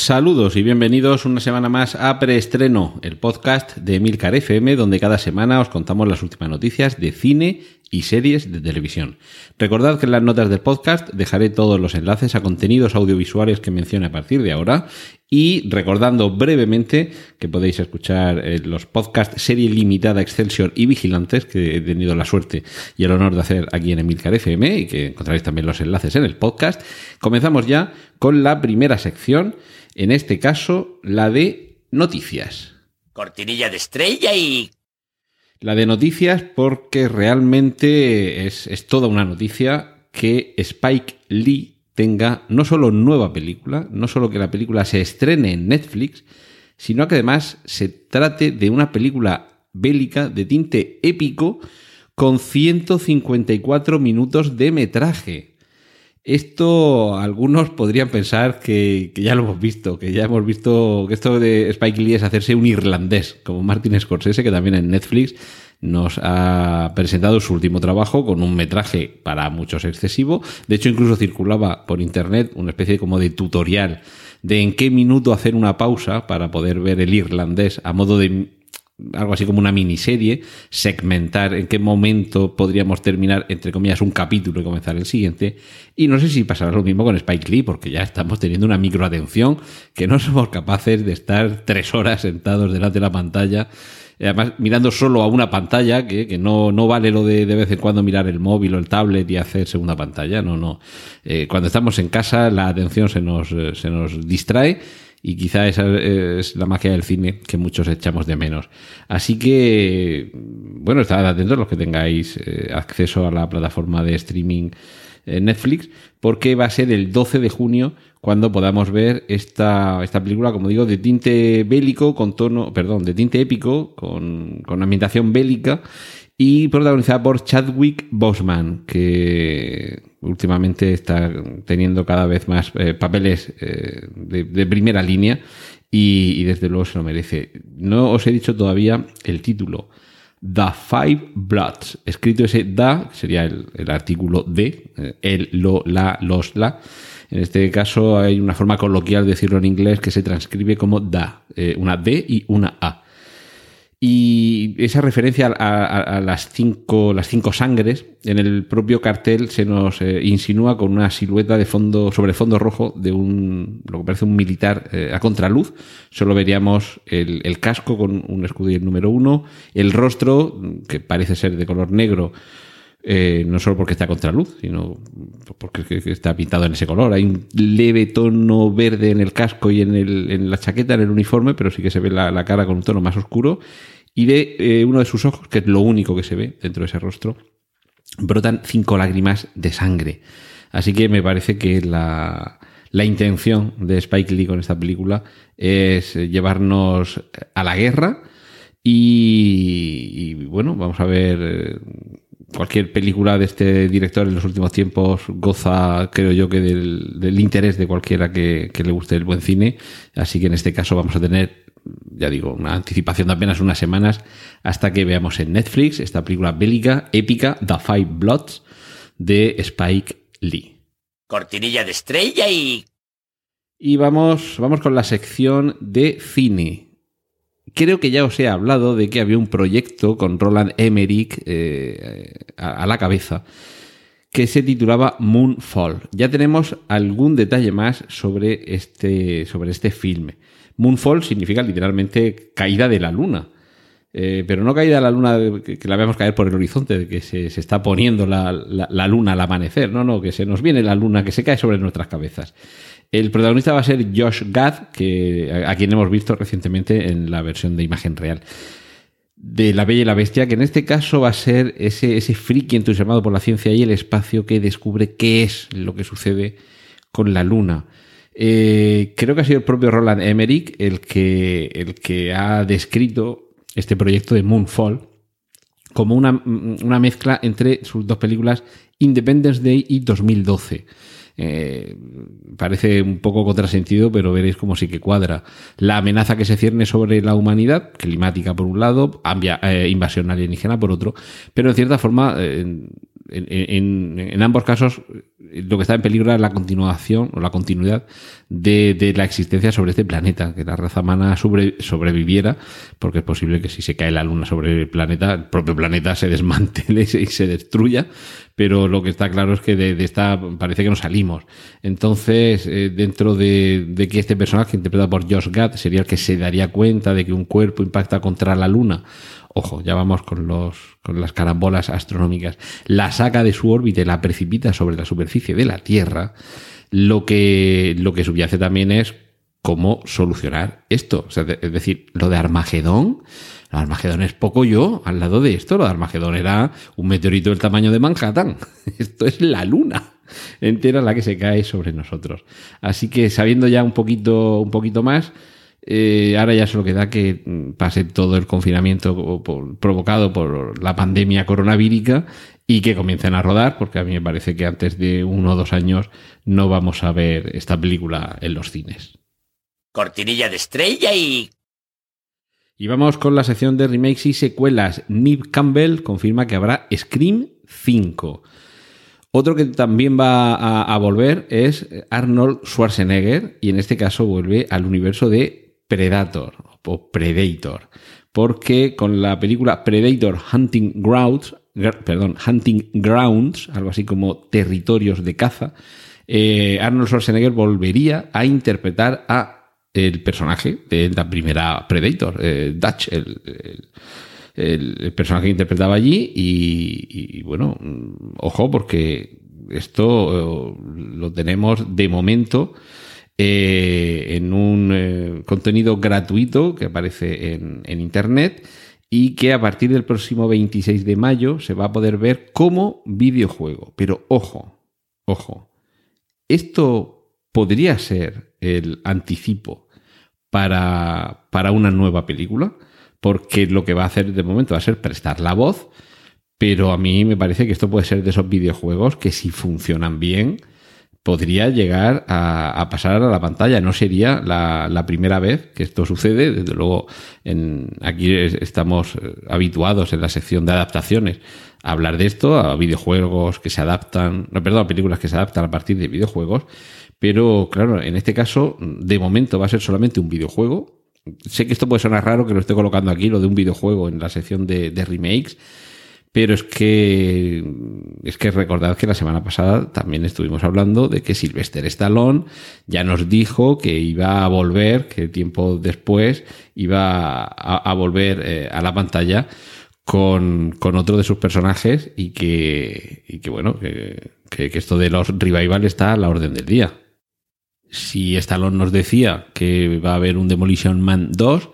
Saludos y bienvenidos una semana más a Preestreno, el podcast de Emilcar FM, donde cada semana os contamos las últimas noticias de cine y series de televisión. Recordad que en las notas del podcast dejaré todos los enlaces a contenidos audiovisuales que mencione a partir de ahora y recordando brevemente que podéis escuchar eh, los podcasts serie limitada Excelsior y Vigilantes que he tenido la suerte y el honor de hacer aquí en Emilcar FM y que encontraréis también los enlaces en el podcast. Comenzamos ya con la primera sección, en este caso la de noticias. Cortinilla de estrella y... La de noticias porque realmente es, es toda una noticia que Spike Lee tenga no solo nueva película, no solo que la película se estrene en Netflix, sino que además se trate de una película bélica de tinte épico con 154 minutos de metraje. Esto algunos podrían pensar que, que, ya lo hemos visto, que ya hemos visto que esto de Spike Lee es hacerse un irlandés, como Martin Scorsese, que también en Netflix nos ha presentado su último trabajo con un metraje para muchos excesivo. De hecho, incluso circulaba por internet una especie como de tutorial de en qué minuto hacer una pausa para poder ver el irlandés a modo de algo así como una miniserie, segmentar en qué momento podríamos terminar, entre comillas, un capítulo y comenzar el siguiente. Y no sé si pasará lo mismo con Spike Lee, porque ya estamos teniendo una microatención que no somos capaces de estar tres horas sentados delante de la pantalla. Además, mirando solo a una pantalla, que, que no, no vale lo de de vez en cuando mirar el móvil o el tablet y hacer segunda pantalla, no, no. Eh, cuando estamos en casa, la atención se nos, se nos distrae y quizá esa es la magia del cine que muchos echamos de menos. Así que, bueno, estad atentos los que tengáis eh, acceso a la plataforma de streaming eh, Netflix, porque va a ser el 12 de junio cuando podamos ver esta, esta película, como digo, de tinte bélico, con tono, perdón, de tinte épico, con, con ambientación bélica y protagonizada por Chadwick Boseman, que últimamente está teniendo cada vez más eh, papeles eh, de, de, primera línea y, y, desde luego se lo merece. No os he dicho todavía el título. The Five Bloods. Escrito ese da, sería el, artículo de, eh, el, lo, la, los, la. En este caso hay una forma coloquial de decirlo en inglés que se transcribe como da, eh, una D y una A. Y esa referencia a, las, cinco, las cinco sangres, en el propio cartel se nos eh, insinúa con una silueta de fondo, sobre fondo rojo de un, lo que parece un militar eh, a contraluz. Solo veríamos el, el, casco con un escudo y el número uno, el rostro, que parece ser de color negro, eh, no solo porque está a contraluz, sino porque está pintado en ese color. Hay un leve tono verde en el casco y en, el, en la chaqueta, en el uniforme, pero sí que se ve la, la cara con un tono más oscuro. Y de eh, uno de sus ojos, que es lo único que se ve dentro de ese rostro, brotan cinco lágrimas de sangre. Así que me parece que la, la intención de Spike Lee con esta película es llevarnos a la guerra. Y, y bueno, vamos a ver eh, cualquier película de este director en los últimos tiempos goza, creo yo, que del, del interés de cualquiera que, que, le guste el buen cine. Así que en este caso vamos a tener, ya digo, una anticipación de apenas unas semanas hasta que veamos en Netflix esta película bélica, épica, The Five Bloods, de Spike Lee. Cortinilla de estrella y... Y vamos, vamos con la sección de cine creo que ya os he hablado de que había un proyecto con Roland Emmerich eh, a, la cabeza que se titulaba Moonfall. Ya tenemos algún detalle más sobre este, sobre este filme. Moonfall significa literalmente caída de la luna. Eh, pero no caída de la luna que, la veamos caer por el horizonte, que se, se está poniendo la, la, luna al amanecer, no, no, que se nos viene la luna, que se cae sobre nuestras cabezas. El protagonista va a ser Josh Gad, que, a, quien hemos visto recientemente en la versión de imagen real de La Bella y la Bestia, que en este caso va a ser ese, ese friki entusiasmado por la ciencia y el espacio que descubre qué es lo que sucede con la luna. Eh, creo que ha sido el propio Roland Emmerich el que, el que ha descrito este proyecto de Moonfall como una, una mezcla entre sus dos películas Independence Day y 2012. Eh, parece un poco contrasentido, pero veréis como sí que cuadra. La amenaza que se cierne sobre la humanidad, climática por un lado, ambia, eh, invasión alienígena por otro, pero en cierta forma, eh, en, en, ambos casos, lo que está en peligro es la continuación o la continuidad de, de la existencia sobre este planeta, que la raza humana sobre, sobreviviera, porque es posible que si se cae la luna sobre el planeta, el propio planeta se desmantele y se destruya, pero lo que está claro es que de, de esta parece que no salimos. Entonces, eh, dentro de, de, que este personaje, interpretado por Josh Gad, sería el que se daría cuenta de que un cuerpo impacta contra la luna, ojo, ya vamos con, los, con las carambolas astronómicas, la saca de su órbita y la precipita sobre la superficie de la Tierra, lo que, lo que subyace también es cómo solucionar esto. Es decir, lo de Armagedón, lo de Armagedón es poco yo al lado de esto. Lo de Armagedón era un meteorito del tamaño de Manhattan. Esto es la luna entera la que se cae sobre nosotros. Así que sabiendo ya un poquito, un poquito más, eh, ahora ya solo queda que mm, pase todo el confinamiento provocado por la pandemia coronavírica y que comiencen a rodar, porque a mí me parece que antes de uno o dos años no vamos a ver esta película en los cines. Cortinilla de estrella y... Y vamos con la sección de remakes y secuelas. Nib Campbell confirma que habrá Scream 5. Otro que también va a, a, volver es Arnold Schwarzenegger y en este caso vuelve al universo de Predator o Predator, porque con la película Predator Hunting Grounds, perdón, Hunting Grounds, algo así como territorios de caza, eh, Arnold Schwarzenegger volvería a interpretar a el personaje de la primera Predator, eh, Dutch, el, personaje que interpretaba allí y, y, bueno, ojo porque esto eh, lo tenemos de momento en un contenido gratuito que aparece en, en, Internet y que a partir del próximo 26 de mayo se va a poder ver como videojuego. Pero ojo, ojo, esto podría ser el anticipo para, para una nueva película, porque lo que va a hacer de momento va a ser prestar la voz, pero a mí me parece que esto puede ser de esos videojuegos que si funcionan bien, podría llegar a, pasar a la pantalla. No sería la, la, primera vez que esto sucede. Desde luego, en, aquí estamos eh, habituados en la sección de adaptaciones a hablar de esto, a videojuegos que se adaptan, no, perdón, a películas que se adaptan a partir de videojuegos. Pero claro, en este caso, de momento va a ser solamente un videojuego. Sé que esto puede sonar raro que lo esté colocando aquí, lo de un videojuego en la sección de remakes pero es que, es que recordad que la semana pasada también estuvimos hablando de que Sylvester Stallone ya nos dijo que iba a volver, que tiempo después iba a, volver eh, a la pantalla con, con, otro de sus personajes y que, y que bueno, que, que, que esto de los revival está a la orden del día. Si Stallone nos decía que va a haber un Demolition Man 2,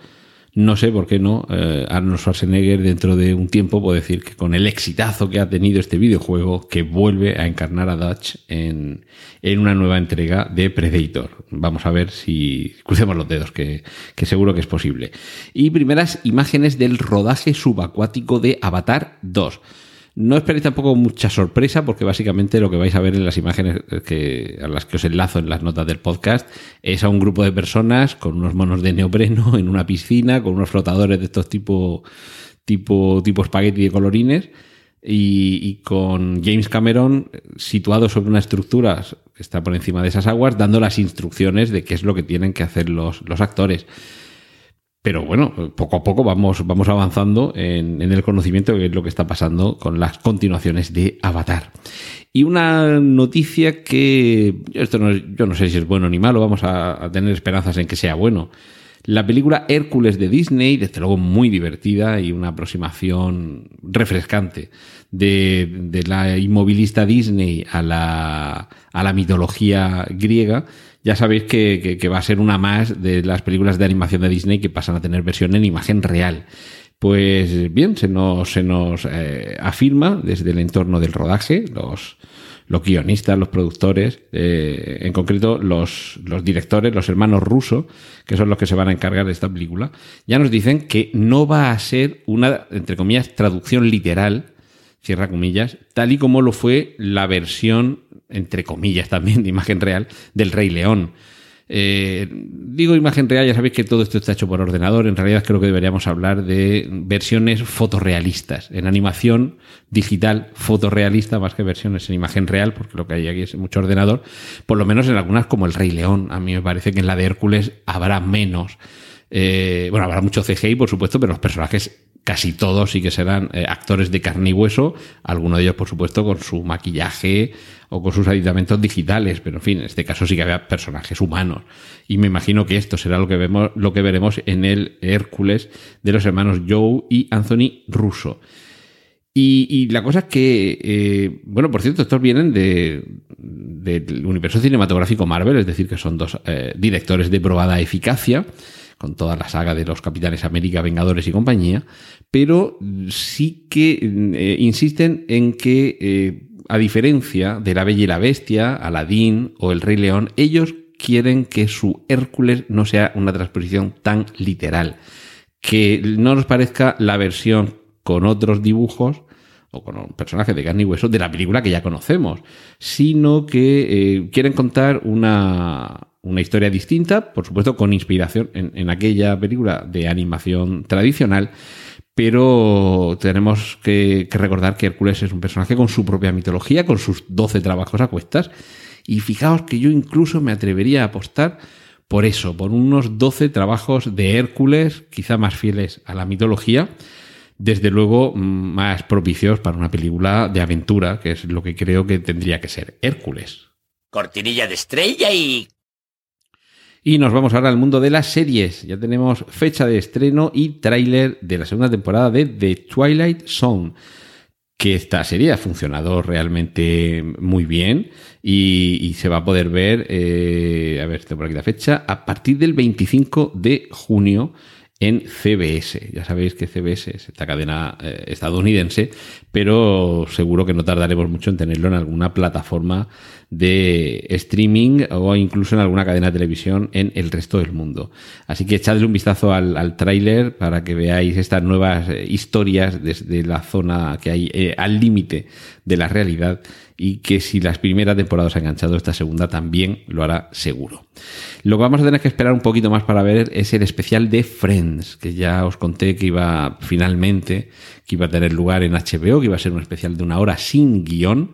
no sé por qué no eh, Arnold Schwarzenegger dentro de un tiempo puede decir que con el exitazo que ha tenido este videojuego que vuelve a encarnar a Dutch en, en una nueva entrega de Predator. Vamos a ver si crucemos los dedos, que, que seguro que es posible. Y primeras imágenes del rodaje subacuático de Avatar 2. No esperéis tampoco mucha sorpresa porque básicamente lo que vais a ver en las imágenes que, a las que os enlazo en las notas del podcast es a un grupo de personas con unos monos de neopreno en una piscina, con unos flotadores de estos tipo, tipo, tipo espagueti de colorines y, y con James Cameron situado sobre una estructura que está por encima de esas aguas dando las instrucciones de qué es lo que tienen que hacer los, los actores. Pero bueno, poco a poco vamos, vamos avanzando en, el conocimiento de lo que está pasando con las continuaciones de Avatar. Y una noticia que esto no, yo no sé si es bueno ni malo, vamos a, a tener esperanzas en que sea bueno. La película Hércules de Disney, desde luego muy divertida y una aproximación refrescante de, de la inmovilista Disney a la, a la mitología griega, ya sabéis que, va a ser una más de las películas de animación de Disney que pasan a tener versión en imagen real. Pues bien, se nos, eh, afirma desde el entorno del rodaje, los, los guionistas, los productores, eh, en concreto los, los directores, los hermanos rusos, que son los que se van a encargar de esta película, ya nos dicen que no va a ser una, entre comillas, traducción literal, cierra comillas, tal y como lo fue la versión, entre comillas también, de imagen real, del Rey León. Eh, digo imagen real, ya sabéis que todo esto está hecho por ordenador. En realidad creo que deberíamos hablar de versiones fotorrealistas. En animación digital fotorrealista más que versiones en imagen real, porque lo que hay aquí es mucho ordenador. Por lo menos en algunas como el Rey León. A mí me parece que en la de Hércules habrá menos. Eh, bueno, habrá mucho CGI, por supuesto, pero los personajes casi todos sí que serán eh, actores de carne y hueso, algunos de ellos, por supuesto, con su maquillaje o con sus aditamentos digitales, pero en fin, en este caso sí que había personajes humanos. Y me imagino que esto será lo que vemos, lo que veremos en el Hércules de los hermanos Joe y Anthony Russo. Y, la cosa es que, eh, bueno, por cierto, estos vienen de, del universo cinematográfico Marvel, es decir, que son dos directores de probada eficacia con toda la saga de los Capitanes América, Vengadores y compañía, pero sí que eh, insisten en que, eh, a diferencia de La Bella y la Bestia, Aladín o El Rey León, ellos quieren que su Hércules no sea una transposición tan literal, que no nos parezca la versión con otros dibujos o con un personaje de carne y hueso de la película que ya conocemos, sino que eh, quieren contar una, una historia distinta, por supuesto con inspiración en, aquella película de animación tradicional, pero tenemos que, recordar que Hércules es un personaje con su propia mitología, con sus 12 trabajos a cuestas, y fijaos que yo incluso me atrevería a apostar por eso, por unos 12 trabajos de Hércules, quizá más fieles a la mitología, desde luego más propicios para una película de aventura, que es lo que creo que tendría que ser Hércules. Cortinilla de estrella y y nos vamos ahora al mundo de las series. Ya tenemos fecha de estreno y tráiler de la segunda temporada de The Twilight Zone. Que esta serie ha funcionado realmente muy bien y, se va a poder ver, eh, a ver, tengo por aquí la fecha, a partir del 25 de junio en CBS. Ya sabéis que CBS es esta cadena eh, estadounidense, pero seguro que no tardaremos mucho en tenerlo en alguna plataforma de streaming o incluso en alguna cadena de televisión en el resto del mundo. Así que echadle un vistazo al, al tráiler para que veáis estas nuevas eh, historias desde la zona que hay eh, al límite de la realidad y que si las primeras temporadas ha enganchado, esta segunda también lo hará seguro. Lo que vamos a tener que esperar un poquito más para ver es el especial de Friends, que ya os conté que iba finalmente, que iba a tener lugar en HBO, que iba a ser un especial de una hora sin guion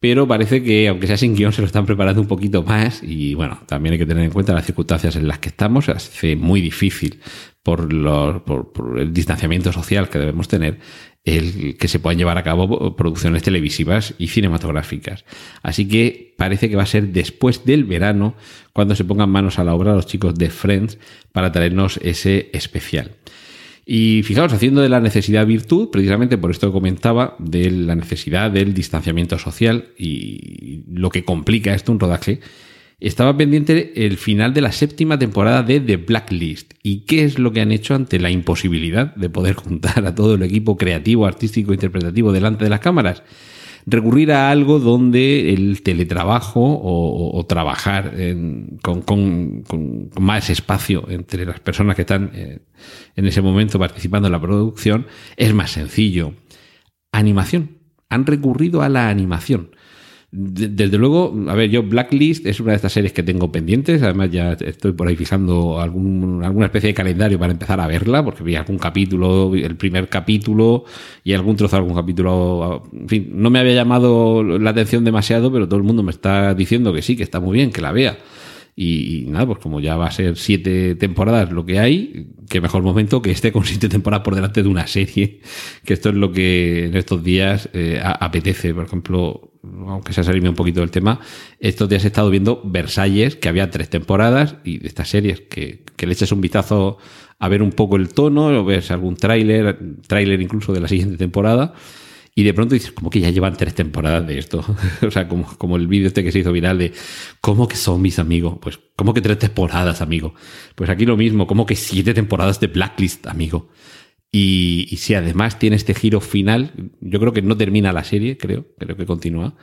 pero parece que, aunque sea sin guion, se lo están preparando un poquito más y bueno, también hay que tener en cuenta las circunstancias en las que estamos, se hace muy difícil por, los, por, el distanciamiento social que debemos tener el que se puedan llevar a cabo producciones televisivas y cinematográficas. Así que parece que va a ser después del verano cuando se pongan manos a la obra los chicos de Friends para traernos ese especial. Y fijaos, haciendo de la necesidad virtud, precisamente por esto que comentaba, de la necesidad del distanciamiento social y lo que complica esto un rodaje, estaba pendiente el final de la séptima temporada de The Blacklist. ¿Y qué es lo que han hecho ante la imposibilidad de poder juntar a todo el equipo creativo, artístico, interpretativo delante de las cámaras? Recurrir a algo donde el teletrabajo o, trabajar con, más espacio entre las personas que están eh, en ese momento participando en la producción es más sencillo. Animación. Han recurrido a la animación. Desde luego, a ver, yo Blacklist es una de estas series que tengo pendientes. Además, ya estoy por ahí fijando algún, alguna especie de calendario para empezar a verla, porque vi algún capítulo, el primer capítulo y algún trozo de algún capítulo. En fin, no me había llamado la atención demasiado, pero todo el mundo me está diciendo que sí, que está muy bien, que la vea. Y, nada, pues como ya va a ser siete temporadas lo que hay, qué mejor momento que esté con siete temporadas por delante de una serie, que esto es lo que en estos días eh, apetece. Por ejemplo, aunque se ha un poquito del tema, estos días he estado viendo Versalles, que había tres temporadas, y de estas series, que, que le eches un vistazo a ver un poco el tono, o ves algún tráiler, tráiler incluso de la siguiente temporada, y de pronto dices, como que ya llevan tres temporadas de esto. o sea, como, como el vídeo este que se hizo viral de, ¿cómo que son mis amigos? Pues, ¿cómo que tres temporadas, amigo? Pues aquí lo mismo, como que siete temporadas de Blacklist, amigo. Y, si además tiene este giro final, yo creo que no termina la serie, creo, creo que continúa.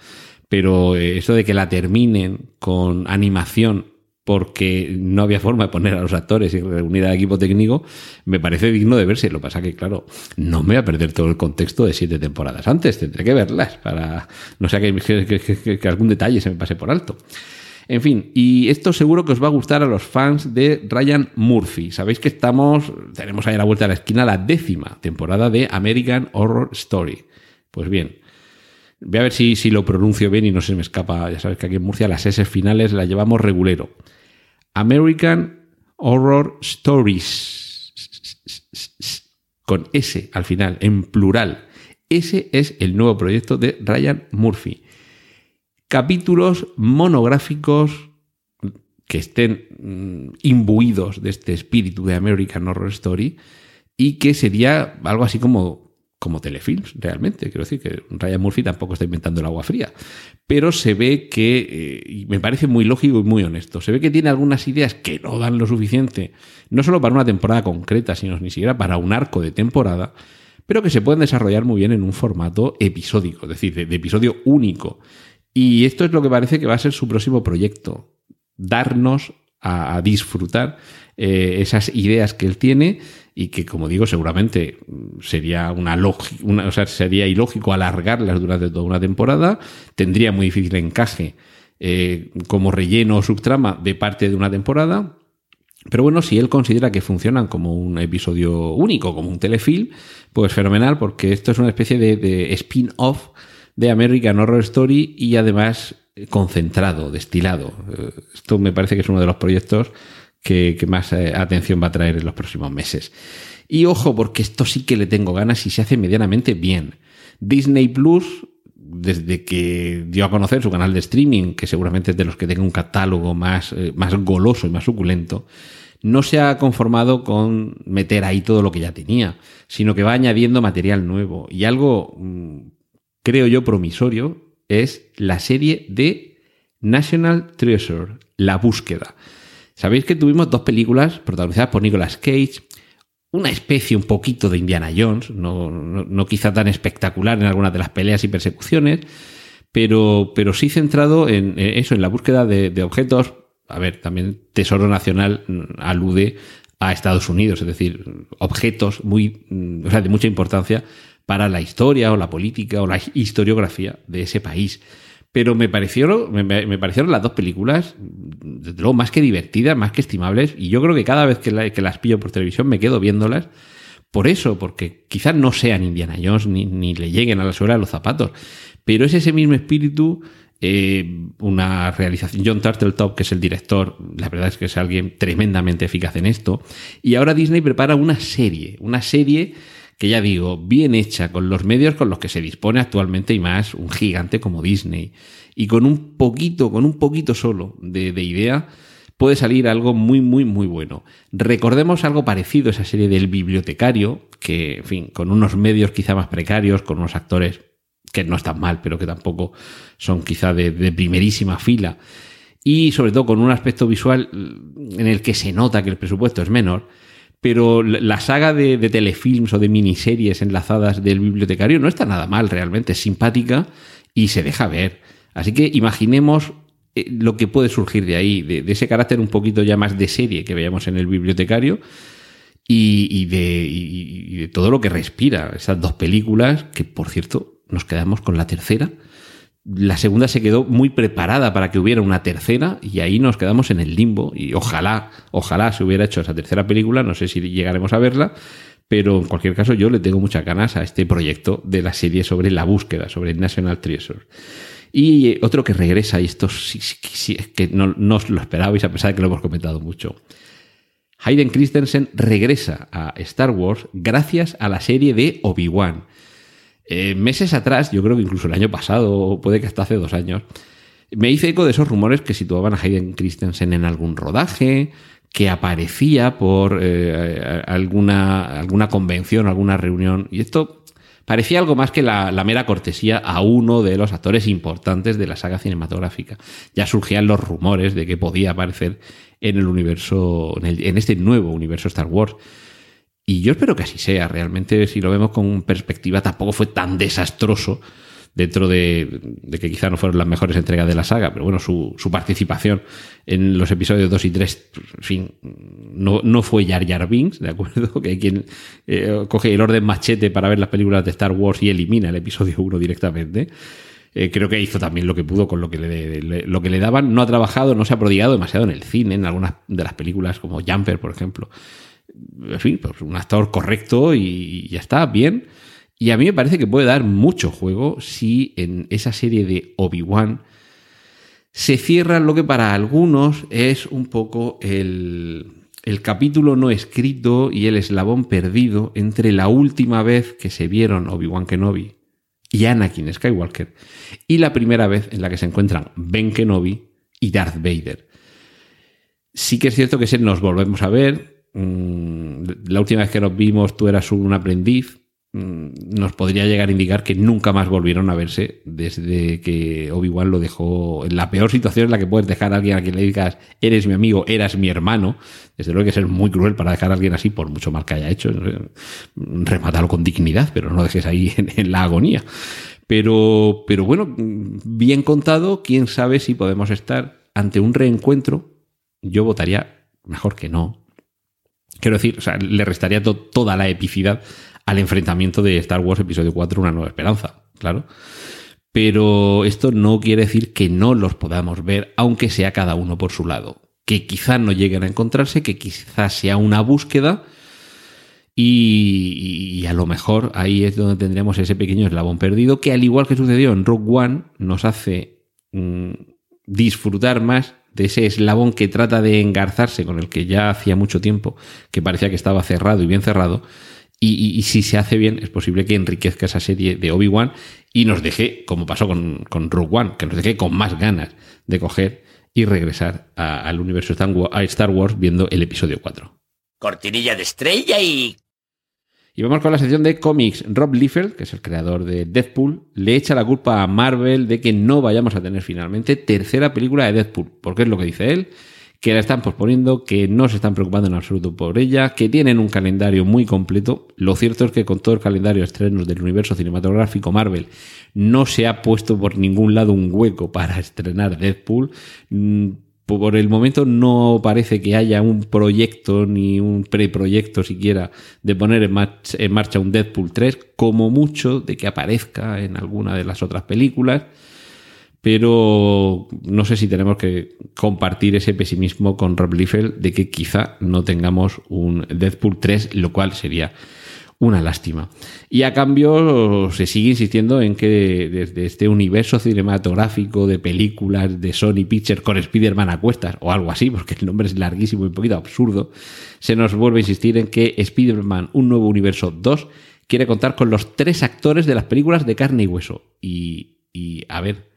pero eh, eso de que la terminen con animación porque no había forma de poner a los actores y reunir al equipo técnico, me parece digno de verse. Lo que pasa que, claro, no me voy a perder todo el contexto de siete temporadas antes, tendré que verlas para no sea que, que algún detalle se me pase por alto. En fin, y esto seguro que os va a gustar a los fans de Ryan Murphy. Sabéis que estamos, tenemos ahí a la vuelta de la esquina la décima temporada de American Horror Story. Pues bien, voy a ver si, si lo pronuncio bien y no se me escapa. Ya sabéis que aquí en Murcia las S finales las llevamos regulero. American Horror Stories. Con S al final, en plural. Ese es el nuevo proyecto de Ryan Murphy. Capítulos monográficos que estén mm, imbuidos de este espíritu de American Horror Story y que sería algo así como como telefilms, realmente. Quiero decir que Ryan Murphy tampoco está inventando el agua fría. Pero se ve que, eh, y me parece muy lógico y muy honesto, se ve que tiene algunas ideas que no dan lo suficiente, no solo para una temporada concreta, sino ni siquiera para un arco de temporada, pero que se pueden desarrollar muy bien en un formato episódico, es decir, de, episodio único. Y esto es lo que parece que va a ser su próximo proyecto, darnos a, disfrutar eh, esas ideas que él tiene y que, como digo, seguramente sería una, una o sea, sería ilógico alargarlas durante toda una temporada, tendría muy difícil encaje eh, como relleno o subtrama de parte de una temporada. Pero bueno, si él considera que funcionan como un episodio único, como un telefilm, pues fenomenal, porque esto es una especie de, spin-off de American Horror Story y además concentrado, destilado. Eh, esto me parece que es uno de los proyectos que, más eh, atención va a traer en los próximos meses. Y ojo, porque esto sí que le tengo ganas y se hace medianamente bien. Disney Plus, desde que dio a conocer su canal de streaming, que seguramente es de los que tenga un catálogo más, eh, más goloso y más suculento, no se ha conformado con meter ahí todo lo que ya tenía, sino que va añadiendo material nuevo. Y algo, mm, creo yo, promisorio, es la serie de National Treasure, La Búsqueda. Sabéis que tuvimos dos películas protagonizadas por Nicolas Cage, una especie un poquito de Indiana Jones, no, quizá tan espectacular en algunas de las peleas y persecuciones, pero, pero sí centrado en eso, en la búsqueda de, objetos. A ver, también Tesoro Nacional alude a Estados Unidos, es decir, objetos muy, o sea, de mucha importancia para la historia o la política o la historiografía de ese país. Pero me parecieron, me, parecieron las dos películas, desde luego, más que divertidas, más que estimables. Y yo creo que cada vez que, las pillo por televisión me quedo viéndolas. Por eso, porque quizás no sean Indiana Jones ni, le lleguen a la suela los zapatos. Pero es ese mismo espíritu, eh, una realización. John Turtletop, que es el director, la verdad es que es alguien tremendamente eficaz en esto. Y ahora Disney prepara una serie, una serie que ya digo, bien hecha, con los medios con los que se dispone actualmente y más un gigante como Disney. Y con un poquito, con un poquito solo de, idea, puede salir algo muy, muy, muy bueno. Recordemos algo parecido a esa serie del bibliotecario, que, en fin, con unos medios quizá más precarios, con unos actores que no están mal, pero que tampoco son quizá de, de primerísima fila, y sobre todo con un aspecto visual en el que se nota que el presupuesto es menor, pero la saga de, telefilms o de miniseries enlazadas del bibliotecario no está nada mal realmente, es simpática y se deja ver. Así que imaginemos eh, lo que puede surgir de ahí, de, ese carácter un poquito ya más de serie que veíamos en el bibliotecario y, de, y de todo lo que respira esas dos películas, que por cierto nos quedamos con la tercera la segunda se quedó muy preparada para que hubiera una tercera y ahí nos quedamos en el limbo y ojalá, ojalá se hubiera hecho esa tercera película, no sé si llegaremos a verla, pero en cualquier caso yo le tengo muchas ganas a este proyecto de la serie sobre la búsqueda, sobre el National Treasure. Y otro que regresa, y esto sí, que no, no os lo esperabais a pesar de que lo hemos comentado mucho. Hayden Christensen regresa a Star Wars gracias a la serie de Obi-Wan. Eh, meses atrás, yo creo que incluso el año pasado, puede que hasta hace dos años, me hice eco de esos rumores que situaban a Hayden Christensen en algún rodaje, que aparecía por eh, alguna, alguna convención, alguna reunión. Y esto parecía algo más que la, mera cortesía a uno de los actores importantes de la saga cinematográfica. Ya surgían los rumores de que podía aparecer en el universo, en este nuevo universo Star Wars. Y yo espero que así sea. Realmente, si lo vemos con perspectiva, tampoco fue tan desastroso dentro de, que quizá no fueron las mejores entregas de la saga, pero bueno, su, participación en los episodios 2 y 3, en fin, no, no fue Jar Jar ¿de acuerdo? Que hay quien eh, coge el orden machete para ver las películas de Star Wars y elimina el episodio 1 directamente. Eh, creo que hizo también lo que pudo con lo que lo que le daban. No ha trabajado, no se ha prodigado demasiado en el cine, en algunas de las películas como Jumper, por ejemplo. En fin, pues un actor correcto y ya está, bien y a mí me parece que puede dar mucho juego si en esa serie de Obi-Wan se cierra lo que para algunos es un poco el, el capítulo no escrito y el eslabón perdido entre la última vez que se vieron Obi-Wan Kenobi y Anakin Skywalker y la primera vez en la que se encuentran Ben Kenobi y Darth Vader. Sí que es cierto que se nos volvemos a ver. Mm, la última vez que nos vimos tú eras un aprendiz Mm, nos podría llegar a indicar que nunca más volvieron a verse desde que Obi-Wan lo dejó en la peor situación en la que puedes dejar a alguien a quien le digas eres mi amigo, eras mi hermano. Desde luego hay que ser muy cruel para dejar a alguien así, por mucho mal que haya hecho. Remátalo con dignidad, pero no dejes ahí en, la agonía. Pero, pero bueno, bien contado, quién sabe si podemos estar ante un reencuentro. Yo votaría mejor que no. Quiero decir, o sea, le restaría toda la epicidad al enfrentamiento de Star Wars Episodio 4, Una Nueva Esperanza, claro. Pero esto no quiere decir que no los podamos ver, aunque sea cada uno por su lado. Que quizás no lleguen a encontrarse, que quizás sea una búsqueda. Y, a lo mejor ahí es donde tendremos ese pequeño eslabón perdido, que al igual que sucedió en Rogue One, nos hace mm, disfrutar más ese eslabón que trata de engarzarse con el que ya hacía mucho tiempo, que parecía que estaba cerrado y bien cerrado, y, si se hace bien, es posible que enriquezca esa serie de Obi-Wan y nos deje, como pasó con, con Rogue One, que nos deje con más ganas de coger y regresar al universo Star Wars viendo el episodio 4. Cortinilla de estrella y... Y vamos con la sección de cómics. Rob Liefeld, que es el creador de Deadpool, le echa la culpa a Marvel de que no vayamos a tener finalmente tercera película de Deadpool. Porque es lo que dice él que la están posponiendo, que no se están preocupando en absoluto por ella, que tienen un calendario muy completo. Lo cierto es que con todo el calendario de estrenos del universo cinematográfico Marvel no se ha puesto por ningún lado un hueco para estrenar Deadpool. Por el momento no parece que haya un proyecto ni un preproyecto siquiera de poner en, en marcha un Deadpool 3, como mucho de que aparezca en alguna de las otras películas. Pero no sé si tenemos que compartir ese pesimismo con Rob Liefeld de que quizá no tengamos un Deadpool 3, lo cual sería una lástima. Y a cambio se sigue insistiendo en que desde este universo cinematográfico de películas de Sony Pictures con Spider-Man a cuestas o algo así, porque el nombre es larguísimo y un poquito absurdo, se nos vuelve a insistir en que Spider-Man, un nuevo universo 2, quiere contar con los tres actores de las películas de carne y hueso. Y, y a ver,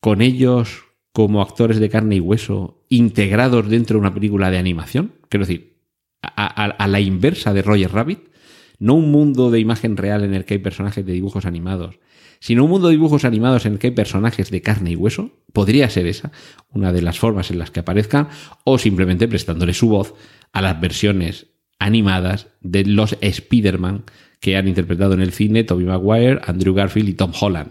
con ellos como actores de carne y hueso integrados dentro de una película de animación. Quiero decir, a, la inversa de Roger Rabbit, no un mundo de imagen real en el que hay personajes de dibujos animados, sino un mundo de dibujos animados en el que hay personajes de carne y hueso. Podría ser esa una de las formas en las que aparezcan, o simplemente prestándole su voz a las versiones animadas de los Spider-Man que han interpretado en el cine Tobey Maguire, Andrew Garfield y Tom Holland.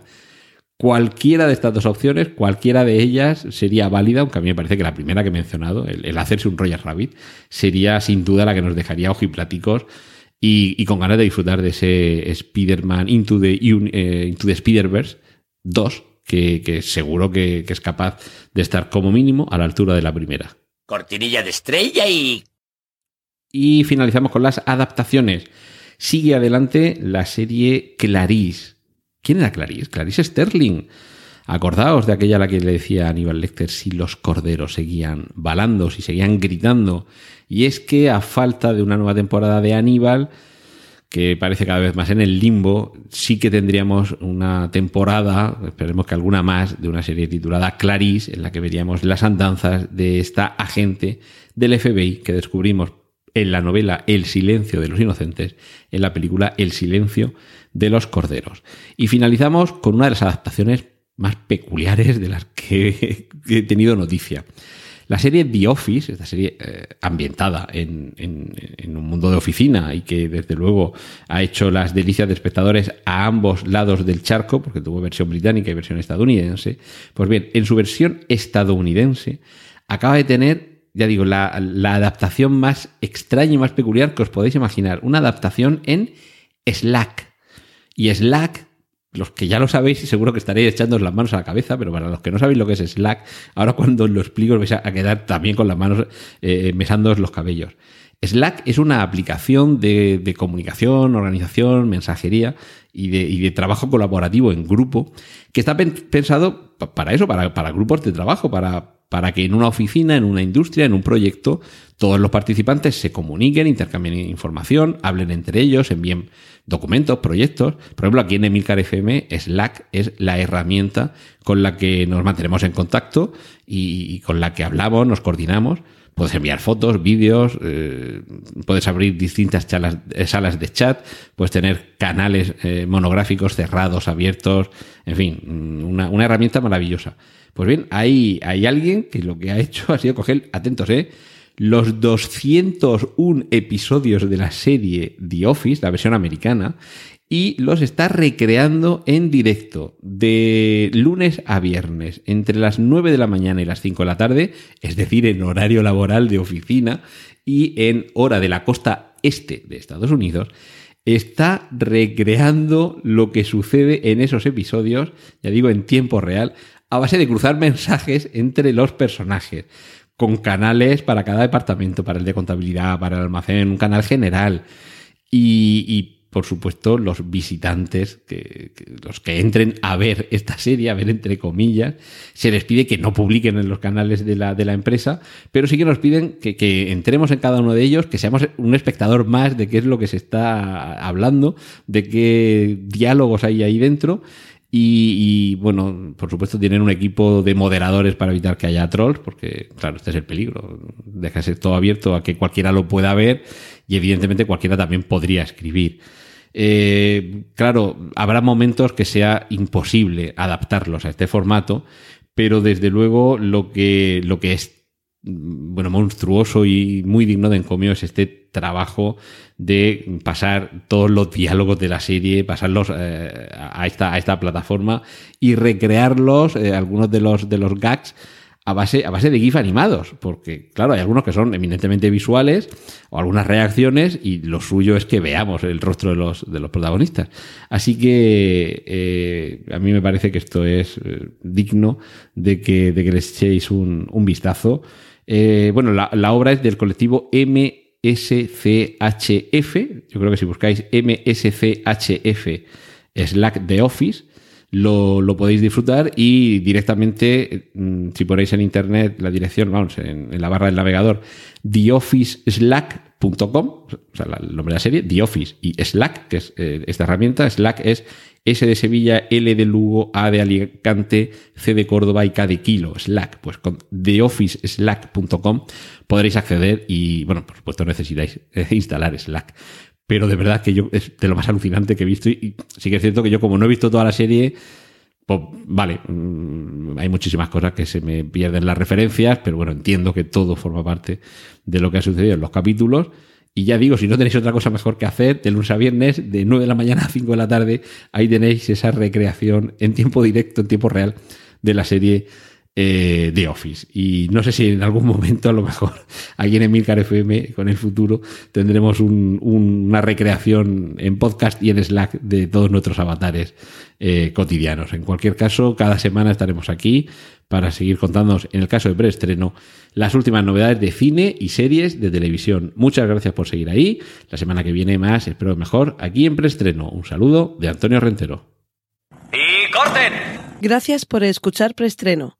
Cualquiera de estas dos opciones, cualquiera de ellas sería válida, aunque a mí me parece que la primera que he mencionado, el, hacerse un Roger Rabbit, sería sin duda la que nos dejaría ojipláticos y, y con ganas de disfrutar de ese Spider-Man Into the, eh, Into the Spider-Verse 2, que, seguro que, que es capaz de estar como mínimo a la altura de la primera. Cortinilla de estrella y... Y finalizamos con las adaptaciones. Sigue adelante la serie Clarice ¿Quién era Clarice? Clarice Sterling. Acordaos de aquella a la que le decía Aníbal Lecter si los corderos seguían balando, si seguían gritando. Y es que a falta de una nueva temporada de Aníbal, que parece cada vez más en el limbo, sí que tendríamos una temporada, esperemos que alguna más, de una serie titulada Clarice, en la que veríamos las andanzas de esta agente del FBI que descubrimos en la novela El silencio de los inocentes, en la película El silencio de los corderos. Y finalizamos con una de las adaptaciones más peculiares de las que he tenido noticia. La serie The Office, esta serie eh, ambientada en, en, un mundo de oficina y que desde luego ha hecho las delicias de espectadores a ambos lados del charco, porque tuvo versión británica y versión estadounidense, pues bien, en su versión estadounidense acaba de tener ya digo, la, la, adaptación más extraña y más peculiar que os podéis imaginar. Una adaptación en Slack. Y Slack los que ya lo sabéis seguro que estaréis echando las manos a la cabeza, pero para los que no sabéis lo que es Slack, ahora cuando lo explico vais a quedar también con las manos eh, los cabellos. Slack es una aplicación de, comunicación, organización, mensajería y de, trabajo colaborativo en grupo que está pensado para eso, para, para grupos de trabajo, para, para que en una oficina, en una industria, en un proyecto, todos los participantes se comuniquen, intercambien información, hablen entre ellos, envíen documentos, proyectos. Por ejemplo, aquí en Emilcar FM, Slack es la herramienta con la que nos mantenemos en contacto y, con la que hablamos, nos coordinamos. Puedes enviar fotos, vídeos, eh, puedes abrir distintas eh, salas de chat, puedes tener canales eh, monográficos cerrados, abiertos, en fin, mm, una, herramienta maravillosa. Pues bien, hay, hay alguien que lo que ha hecho ha sido coger, atentos, eh, los 201 episodios de la serie The Office, la versión americana, y los está recreando en directo de lunes a viernes, entre las 9 de la mañana y las 5 de la tarde, es decir, en horario laboral de oficina y en hora de la costa este de Estados Unidos, está recreando lo que sucede en esos episodios, ya digo, en tiempo real, a base de cruzar mensajes entre los personajes con canales para cada departamento, para el de contabilidad, para el almacén, un canal general. Y, por supuesto, los visitantes, que, los que entren a ver esta serie, a ver entre comillas, se les pide que no publiquen en los canales de la, de la empresa, pero sí que nos piden que, que, entremos en cada uno de ellos, que seamos un espectador más de qué es lo que se está hablando, de qué diálogos hay ahí dentro y, bueno, por supuesto tienen un equipo de moderadores para evitar que haya trolls, porque claro, este es el peligro. Dejarse todo abierto a que cualquiera lo pueda ver y evidentemente cualquiera también podría escribir. Eh, claro, habrá momentos que sea imposible adaptarlos a este formato, pero desde luego lo que, lo que es bueno, monstruoso y muy digno de encomio es este trabajo de pasar todos los diálogos de la serie, pasarlos eh, a, esta, a esta plataforma y recrearlos, eh, algunos de los, de los gags, a base, a base de GIF animados, porque claro, hay algunos que son eminentemente visuales o algunas reacciones y lo suyo es que veamos el rostro de los, de los protagonistas. Así que eh, a mí me parece que esto es digno de que, de que les echéis un, un vistazo. Eh, bueno, la, obra es del colectivo MSCHF. Yo creo que si buscáis MSCHF Slack The Office, lo, podéis disfrutar y directamente, mm, si ponéis en internet la dirección, vamos, en, la barra del navegador, theofficeslack.com, o sea, el nombre de la serie, The Office y Slack, que es eh, esta herramienta, Slack es S de Sevilla, L de Lugo, A de Alicante, C de Córdoba y K de Kilo, Slack. Pues con theofficeslack.com podréis acceder y, bueno, por supuesto necesitáis eh, instalar Slack. Pero de verdad que yo es de lo más alucinante que he visto y sí que es cierto que yo como no he visto toda la serie, pues vale, mm, hay muchísimas cosas que se me pierden las referencias, pero bueno, entiendo que todo forma parte de lo que ha sucedido en los capítulos. Y ya digo, si no tenéis otra cosa mejor que hacer, de lunes a viernes, de 9 de la mañana a 5 de la tarde, ahí tenéis esa recreación en tiempo directo, en tiempo real, de la serie eh, de Office. Y no sé si en algún momento, a lo mejor, aquí en Emilcar FM, con el futuro, tendremos una recreación en podcast y en Slack de todos nuestros avatares eh, cotidianos. En cualquier caso, cada semana estaremos aquí para seguir contándonos, en el caso de preestreno, las últimas novedades de cine y series de televisión. Muchas gracias por seguir ahí. La semana que viene más, espero mejor, aquí en preestreno. Un saludo de Antonio Rentero. ¡Y corten! Gracias por escuchar preestreno.